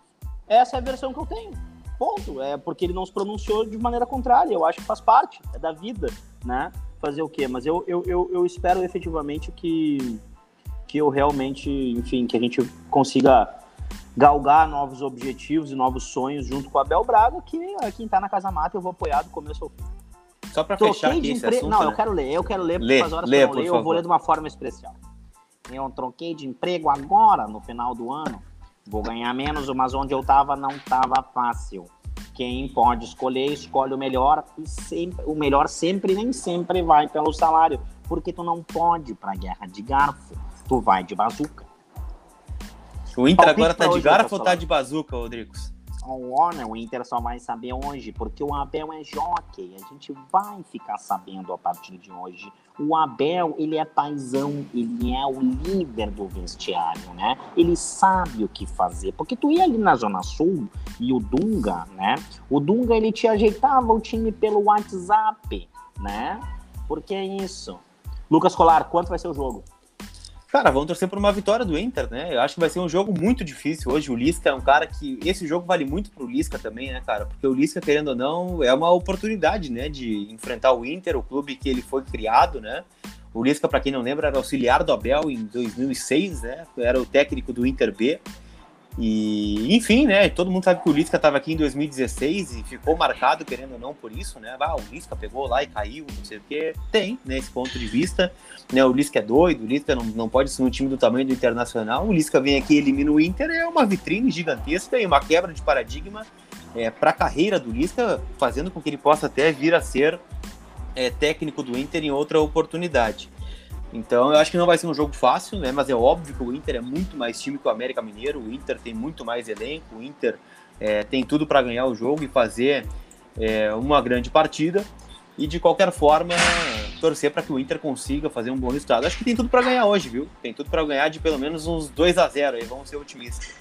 Essa é a versão que eu tenho. Ponto. É porque ele não se pronunciou de maneira contrária. Eu acho que faz parte, é da vida, né? Fazer o quê? Mas eu, eu, eu, eu espero efetivamente que, que eu realmente, enfim, que a gente consiga galgar novos objetivos e novos sonhos junto com a Bel Braga, que é quem tá na Casa Mata eu vou apoiar do começo ao fim. Só para fechar aqui esse assunto, Não, né? eu quero ler, eu quero ler, porque lê, faz horas lê, que eu não leio, eu vou ler de uma forma especial. Eu troquei de emprego agora, no final do ano. Vou ganhar menos, mas onde eu tava não tava fácil. Quem pode escolher, escolhe o melhor, e sempre, o melhor sempre nem sempre vai pelo salário. Porque tu não pode ir pra guerra de garfo, tu vai de bazuca. O Inter Palpite agora tá de hoje, garfo ou tá de bazuca, Rodrigos? Olha, o Inter só vai saber hoje, porque o Abel é jockey. A gente vai ficar sabendo a partir de hoje. O Abel, ele é paizão, ele é o líder do vestiário, né? Ele sabe o que fazer. Porque tu ia ali na Zona Sul e o Dunga, né? O Dunga, ele te ajeitava o time pelo WhatsApp, né? Porque é isso. Lucas Colar, quanto vai ser o jogo? Cara, vamos torcer por uma vitória do Inter, né? Eu acho que vai ser um jogo muito difícil hoje. O Lisca é um cara que. Esse jogo vale muito pro Lisca também, né, cara? Porque o Lisca, querendo ou não, é uma oportunidade, né? De enfrentar o Inter, o clube que ele foi criado, né? O Lisca, para quem não lembra, era auxiliar do Abel em 2006, né? Era o técnico do Inter B. E, enfim, né? Todo mundo sabe que o Lisca estava aqui em 2016 e ficou marcado, querendo ou não, por isso, né? Ah, o Lisca pegou lá e caiu, não sei o quê. Tem, né? Esse ponto de vista. Né, o Lisca é doido, o Lisca não, não pode ser um time do tamanho do Internacional. O Lisca vem aqui e elimina o Inter, é uma vitrine gigantesca e uma quebra de paradigma é, para a carreira do Lisca, fazendo com que ele possa até vir a ser é, técnico do Inter em outra oportunidade. Então eu acho que não vai ser um jogo fácil, né? Mas é óbvio que o Inter é muito mais time que o América Mineiro. O Inter tem muito mais elenco. O Inter é, tem tudo para ganhar o jogo e fazer é, uma grande partida. E de qualquer forma, torcer para que o Inter consiga fazer um bom resultado. Acho que tem tudo para ganhar hoje, viu? Tem tudo para ganhar de pelo menos uns 2 a 0 aí, vamos ser otimistas.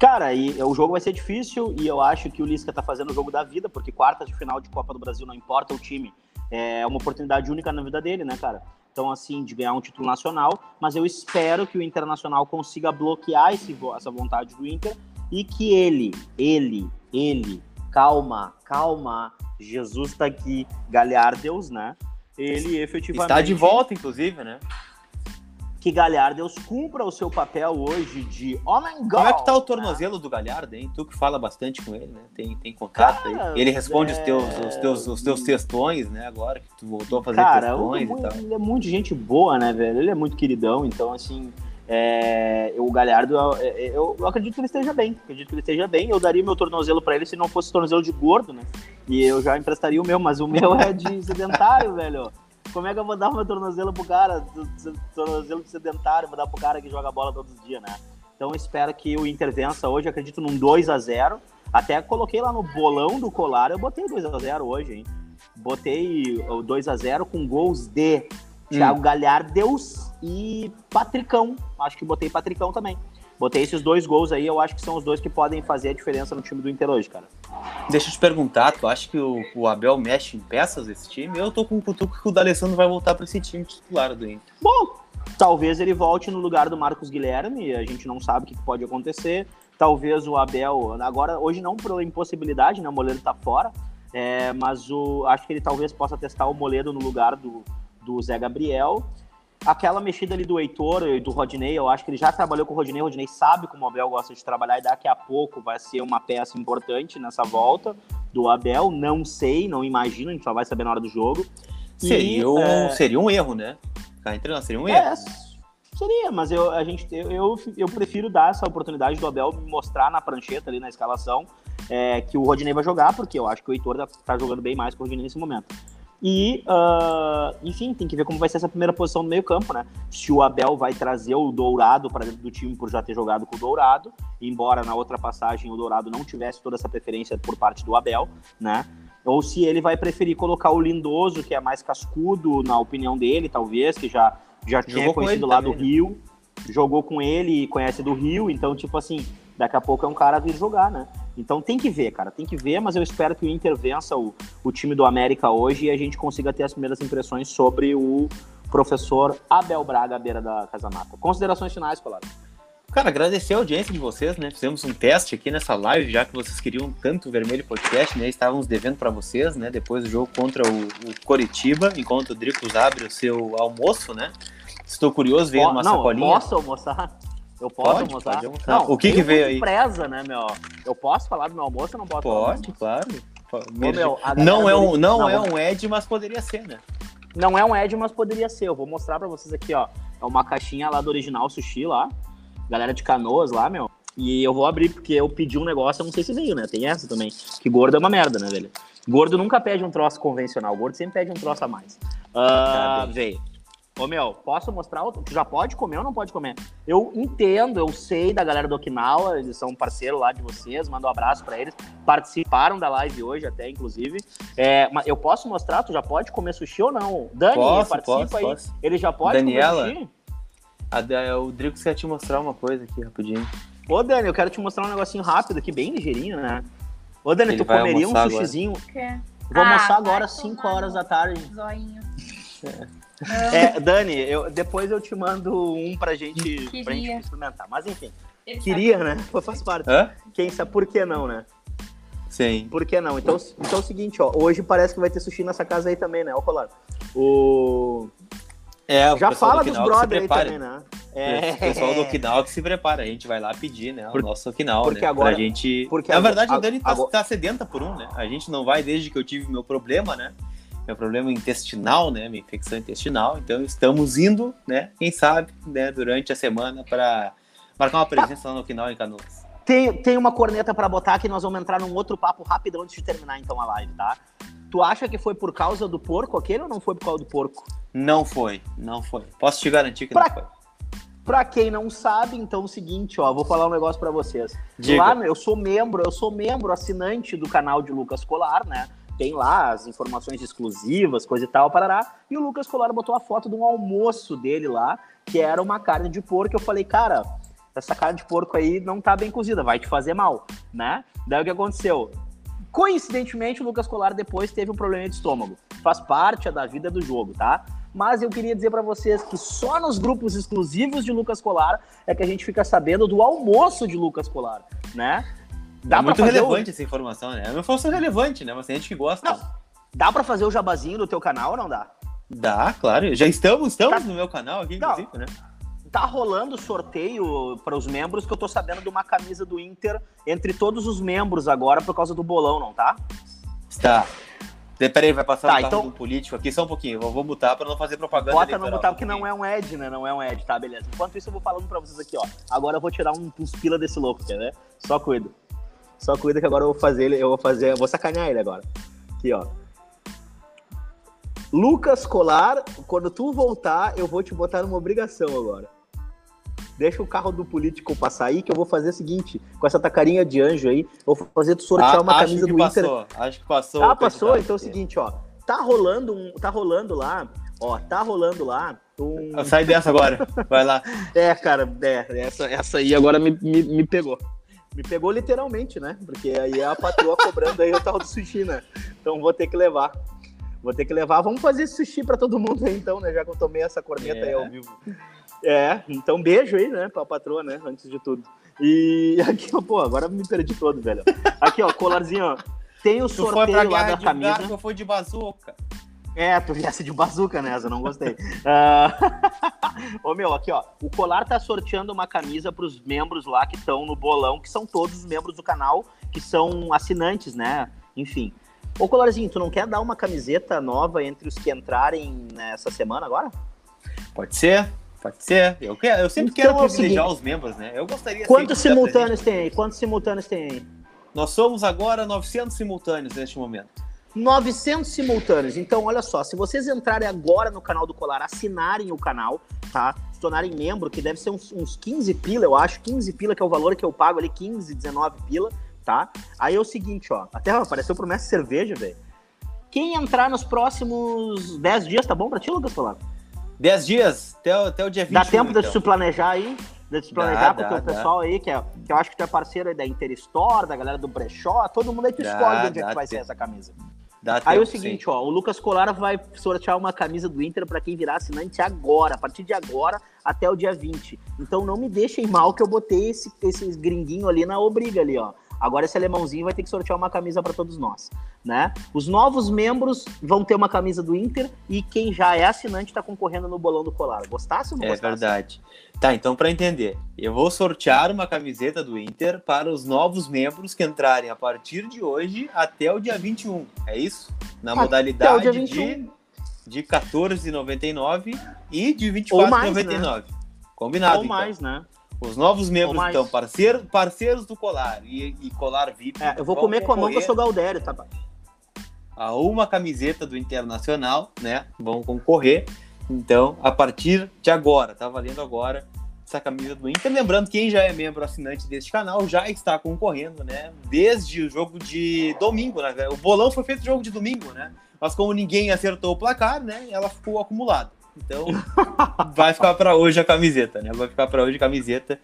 Cara, e o jogo vai ser difícil e eu acho que o Lisca tá fazendo o jogo da vida, porque quarta de final de Copa do Brasil, não importa o time, é uma oportunidade única na vida dele, né, cara? Então, assim, de ganhar um título nacional, mas eu espero que o Internacional consiga bloquear esse, essa vontade do Inter e que ele, ele, ele, calma, calma, Jesus tá aqui, Galhardeus, né? Ele efetivamente. Está de volta, inclusive, né? Que Galhardeus cumpra o seu papel hoje de homem gol. Como é que tá o né? tornozelo do Galhardo, hein? Tu que fala bastante com ele, né? Tem, tem contato Cara, aí. Ele responde os, é- teus, os, teus, os teus textões, né? Agora que tu voltou a fazer Cara, o- textões e tal. ele é muito gente boa, né, velho? Ele é muito queridão, então, assim, é, o Galhardo, é, é, eu, eu acredito que ele esteja bem. Acredito que ele esteja bem. Eu daria meu tornozelo pra ele se não fosse tornozelo de gordo, né? E eu já emprestaria o meu, mas o meu é de sedentário, velho. Como é que eu vou dar meu tornozelo pro cara? Tornozelo de sedentário, vou dar pro cara que joga bola todos os dias, né? Então eu espero que o Inter vença hoje, acredito num 2 a 0 Até coloquei lá no bolão do colar, eu botei 2 a 0 hoje, hein? Botei o 2 a 0 com gols de Thiago Galhardeus e Patricão. Acho que botei Patricão também. Botei esses dois gols aí, eu acho que são os dois que podem fazer a diferença no time do Inter hoje, cara. Deixa eu te perguntar, tu acha que o, o Abel mexe em peças desse time? Eu tô com o cutuco que o D'Alessandro vai voltar pra esse time titular do Inter. Bom, talvez ele volte no lugar do Marcos Guilherme, a gente não sabe o que pode acontecer. Talvez o Abel, agora, hoje não por impossibilidade, né? O Moledo tá fora, é, mas o, acho que ele talvez possa testar o Moledo no lugar do, do Zé Gabriel. Aquela mexida ali do Heitor e do Rodinei, eu acho que ele já trabalhou com o Rodinei, o Rodinei sabe como o Abel gosta de trabalhar e daqui a pouco vai ser uma peça importante nessa volta do Abel. Não sei, não imagino, a gente só vai saber na hora do jogo. E, Seria, um, é, seria um erro, né? Ficar nós, seria um erro. é, seria, mas eu, a gente, eu, eu, eu prefiro dar essa oportunidade do Abel mostrar na prancheta ali na escalação é, que o Rodinei vai jogar, porque eu acho que o Heitor tá- tá jogando bem mais que o Rodinei nesse momento. E, ah, enfim, tem que ver como vai ser essa primeira posição no meio-campo, né? Se o Abel vai trazer o Dourado para dentro do time por já ter jogado com o Dourado, embora na outra passagem o Dourado não tivesse toda essa preferência por parte do Abel, né? Ou se ele vai preferir colocar o Lindoso, que é mais cascudo, na opinião dele, talvez, que já, já tinha Jogou conhecido lá também, do né? Rio, jogou com ele e conhece do Rio, então, tipo assim, daqui a pouco é um cara vir jogar, né? Então tem que ver, cara, tem que ver, mas eu espero que o Inter vença o, o time do América hoje e a gente consiga ter as primeiras impressões sobre o professor Abel Braga à beira da Casa Mata. Considerações finais, Colado. Cara, agradecer a audiência de vocês, né? Fizemos um teste aqui nessa live, já que vocês queriam tanto o Vermelho Podcast, né? Estávamos devendo para vocês, né? Depois do jogo contra o, o Coritiba, enquanto o Dricos abre o seu almoço, né? Estou curioso, veio uma não, sacolinha. posso almoçar? Eu posso Pode, almoçar? pode almoçar. Não, O que que veio aí? preza, né, meu? Eu posso falar do meu almoço ou não posso? Pode, claro. meu, não é um, não, não é um Ed, mas poderia ser, né? Não é um Ed, mas poderia ser. Eu vou mostrar pra vocês aqui, ó. É uma caixinha lá do original sushi lá. Galera de canoas lá, meu. E eu vou abrir porque eu pedi um negócio, eu não sei se veio, né? Tem essa também. Que gordo é uma merda, né, velho? Gordo nunca pede um troço convencional. Gordo sempre pede um troço a mais. Uh, veio. Ô, meu, posso mostrar? Tu já pode comer ou não pode comer? Eu entendo, eu sei da galera do Okinawa, eles são parceiro lá de vocês, mando um abraço para eles. Participaram da live hoje até, inclusive. É, mas eu posso mostrar? Tu já pode comer sushi ou não? Dani, posso, participa posso, aí. Posso. Ele já pode Daniela, comer sushi? A, o Drix quer te mostrar uma coisa aqui, rapidinho. Ô, Dani, eu quero te mostrar um negocinho rápido aqui, bem ligeirinho, né? Ô, Dani, Ele tu comeria um sushizinho? Quer? Vou ah, almoçar agora às 5 horas da tarde. Zoinho. É. É, Dani, eu, depois eu te mando um pra gente, pra gente experimentar. Mas enfim, Ele queria, sabe. né? Faz parte. Hã? Quem sabe por que não, né? Sim. Por que não? Então, então é o seguinte, ó. Hoje parece que vai ter sushi nessa casa aí também, né? Ó, Colar. O. É, Já fala do dos brothers aí também, né? É. O pessoal do Okinawa que se prepara, a gente vai lá pedir, né? O nosso Okinawa, porque né? Agora, pra gente... Porque Na agora, verdade, o Dani tá, agora... tá sedenta por um, né? A gente não vai desde que eu tive meu problema, né? Meu problema intestinal, né, minha infecção intestinal. Então estamos indo, né, quem sabe, né, durante a semana para marcar uma presença lá no Okinawa em Canoas. Tem, tem uma corneta para botar que nós vamos entrar num outro papo rápido antes de terminar então a live, tá? Tu acha que foi por causa do porco aquele ou não foi por causa do porco? Não foi, não foi. Posso te garantir que pra, não foi. Pra quem não sabe, então é o seguinte, ó, vou falar um negócio para vocês. Diga. Lá, eu sou membro, eu sou membro assinante do canal de Lucas Colar, né? Tem lá as informações exclusivas, coisa e tal, parará. E o Lucas Colar botou a foto de um almoço dele lá, que era uma carne de porco. Eu falei, cara, essa carne de porco aí não tá bem cozida, vai te fazer mal, né? Daí o que aconteceu? Coincidentemente, o Lucas Colar depois teve um problema de estômago. Faz parte da vida do jogo, tá? Mas eu queria dizer para vocês que só nos grupos exclusivos de Lucas Colar é que a gente fica sabendo do almoço de Lucas Colar, né? Dá é muito relevante o... essa informação, né? É uma informação relevante, né? Mas tem gente que gosta. Não. Dá pra fazer o jabazinho do teu canal ou não dá? Dá, claro. Já estamos, estamos tá... no meu canal aqui, não. inclusive, né? Tá rolando sorteio para os membros que eu tô sabendo de uma camisa do Inter entre todos os membros agora por causa do bolão, não tá? Está. Peraí, vai passar tá, um então... político aqui só um pouquinho. Eu vou botar para não fazer propaganda. Bota não botar porque não é um Ed, né? Não é um Ed, tá? Beleza. Enquanto isso, eu vou falando para vocês aqui, ó. Agora eu vou tirar um, uns pila desse louco, quer ver? Só cuido. Só cuida que agora eu vou fazer ele, eu vou fazer, eu vou sacanear ele agora. Aqui, ó. Lucas Colar, quando tu voltar, eu vou te botar numa obrigação agora. Deixa o carro do político passar aí, que eu vou fazer o seguinte, com essa tacarinha de anjo aí, eu vou fazer tu sortear ah, uma camisa do passou, Inter. Acho que passou. Ah, passou? Então é o seguinte, ó. Tá rolando um, tá rolando lá, ó, tá rolando lá um... Sai dessa agora, vai lá. é, cara, é, essa, essa aí agora me, me, me pegou me pegou literalmente, né? Porque aí é a patroa cobrando aí o tal do sushi, né? Então vou ter que levar. Vou ter que levar. Vamos fazer sushi para todo mundo aí, então, né? Já que eu tomei essa corneta é. aí ao vivo. É, então beijo aí, né, pra patroa, né? Antes de tudo. E aqui, pô, agora me perdi todo, velho. Aqui, ó, colarzinho, ó. Tem o tu sorteio lá da camisa. Garfo, foi de bazuca. É, tu viesse de bazuca nessa, não gostei. uh... Ô meu, aqui ó, o Colar tá sorteando uma camisa para os membros lá que estão no bolão, que são todos os membros do canal, que são assinantes, né? Enfim. Ô Colarzinho, tu não quer dar uma camiseta nova entre os que entrarem nessa semana agora? Pode ser, pode ser. Eu, quero, eu sempre então, quero é privilegiar os membros, né? Eu gostaria Quantos simultâneos tem aí? Quantos simultâneos tem aí? Nós somos agora 900 simultâneos neste momento. 900 simultâneos. Então, olha só, se vocês entrarem agora no canal do Colar, assinarem o canal, tá? Se tornarem membro, que deve ser uns, uns 15 pila, eu acho, 15 pila, que é o valor que eu pago ali, 15, 19 pila, tá? Aí é o seguinte, ó, até apareceu promessa de cerveja, velho. Quem entrar nos próximos 10 dias, tá bom pra ti, Lucas Colar? 10 dias, até, até o dia 20. Dá tempo então. de se planejar aí? De se planejar dá, com o pessoal aí, que, é, que eu acho que tu é parceiro aí da Interstore, da galera do Brechó, todo mundo aí tu escolhe onde é que vai ser essa camisa. Dá Aí é o seguinte, sim. ó, o Lucas Colara vai sortear uma camisa do Inter para quem virar assinante agora, a partir de agora até o dia 20. Então não me deixem mal que eu botei esse, esses gringuinho ali na obriga ali, ó. Agora esse alemãozinho vai ter que sortear uma camisa para todos nós, né? Os novos membros vão ter uma camisa do Inter e quem já é assinante está concorrendo no bolão do colar. Gostasse ou não É gostasse? verdade. Tá, então para entender, eu vou sortear uma camiseta do Inter para os novos membros que entrarem a partir de hoje até o dia 21. É isso? Na Até modalidade de 21. de 14,99 e de Ou mais, 24,99. Combinado, Ou então. mais, né? Os novos membros, então, parceiro, parceiros do Colar e, e Colar VIP. É, eu vou comer com a mão que eu sou Galdério, tá? A uma camiseta do Internacional, né? Vão concorrer. Então, a partir de agora, tá valendo agora essa camisa do Inter. Lembrando, quem já é membro assinante deste canal já está concorrendo, né? Desde o jogo de domingo, né? O bolão foi feito jogo de domingo, né? Mas como ninguém acertou o placar, né? Ela ficou acumulada. Então, vai ficar para hoje a camiseta, né? Vai ficar para hoje a camiseta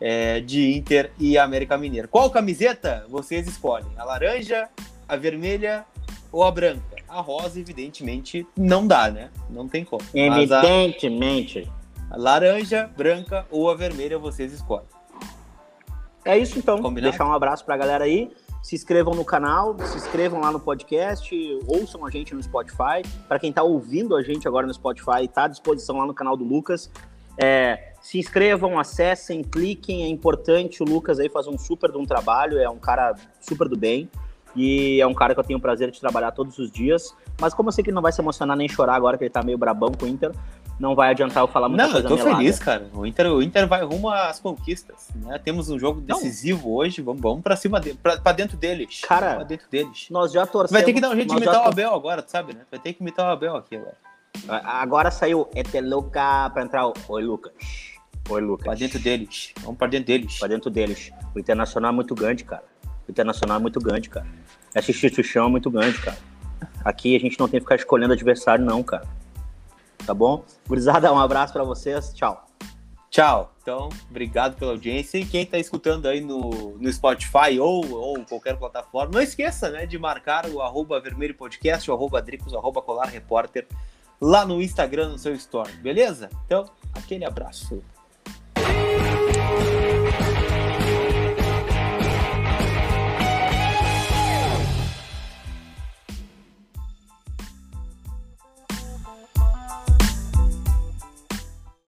é, de Inter e América Mineira. Qual camiseta vocês escolhem? A laranja, a vermelha ou a branca? A rosa, evidentemente, não dá, né? Não tem como. Evidentemente. A laranja, branca ou a vermelha vocês escolhem. É isso então. Combinado? Deixar um abraço pra galera aí. Se inscrevam no canal, se inscrevam lá no podcast, ouçam a gente no Spotify. Para quem tá ouvindo a gente agora no Spotify, tá à disposição lá no canal do Lucas. É, se inscrevam, acessem, cliquem, é importante. O Lucas aí faz um super de um trabalho, é um cara super do bem. E é um cara que eu tenho o prazer de trabalhar todos os dias. Mas como eu sei que ele não vai se emocionar nem chorar agora que ele tá meio brabão com o Inter, não vai adiantar eu falar muita Não, eu coisa tô melada. feliz, cara. O Inter, o Inter vai rumo às conquistas, né? Temos um jogo Não. decisivo hoje, vamos, vamos pra cima dele, pra, pra dentro deles. Cara, pra dentro deles. Nós já torcemos. Vai ter que dar um jeito de imitar o Abel agora, tu sabe, né? Vai ter que imitar o Abel aqui agora. Agora saiu Eteluca pra entrar o Oi, Lucas. Oi, Lucas. Pra dentro deles. Vamos pra dentro deles. Pra dentro deles. O Internacional é muito grande, cara. O Internacional é muito grande, cara. Essa instituição é muito grande, cara. Aqui a gente não tem que ficar escolhendo adversário, não, cara. Tá bom? Gurizada, um abraço pra vocês. Tchau. Tchau. Então, obrigado pela audiência. E quem tá escutando aí no, no Spotify ou, ou qualquer plataforma, não esqueça, né, de marcar o arroba vermelho podcast, o arroba dricos, o arroba colar repórter lá no Instagram, no seu story, beleza? Então, aquele abraço.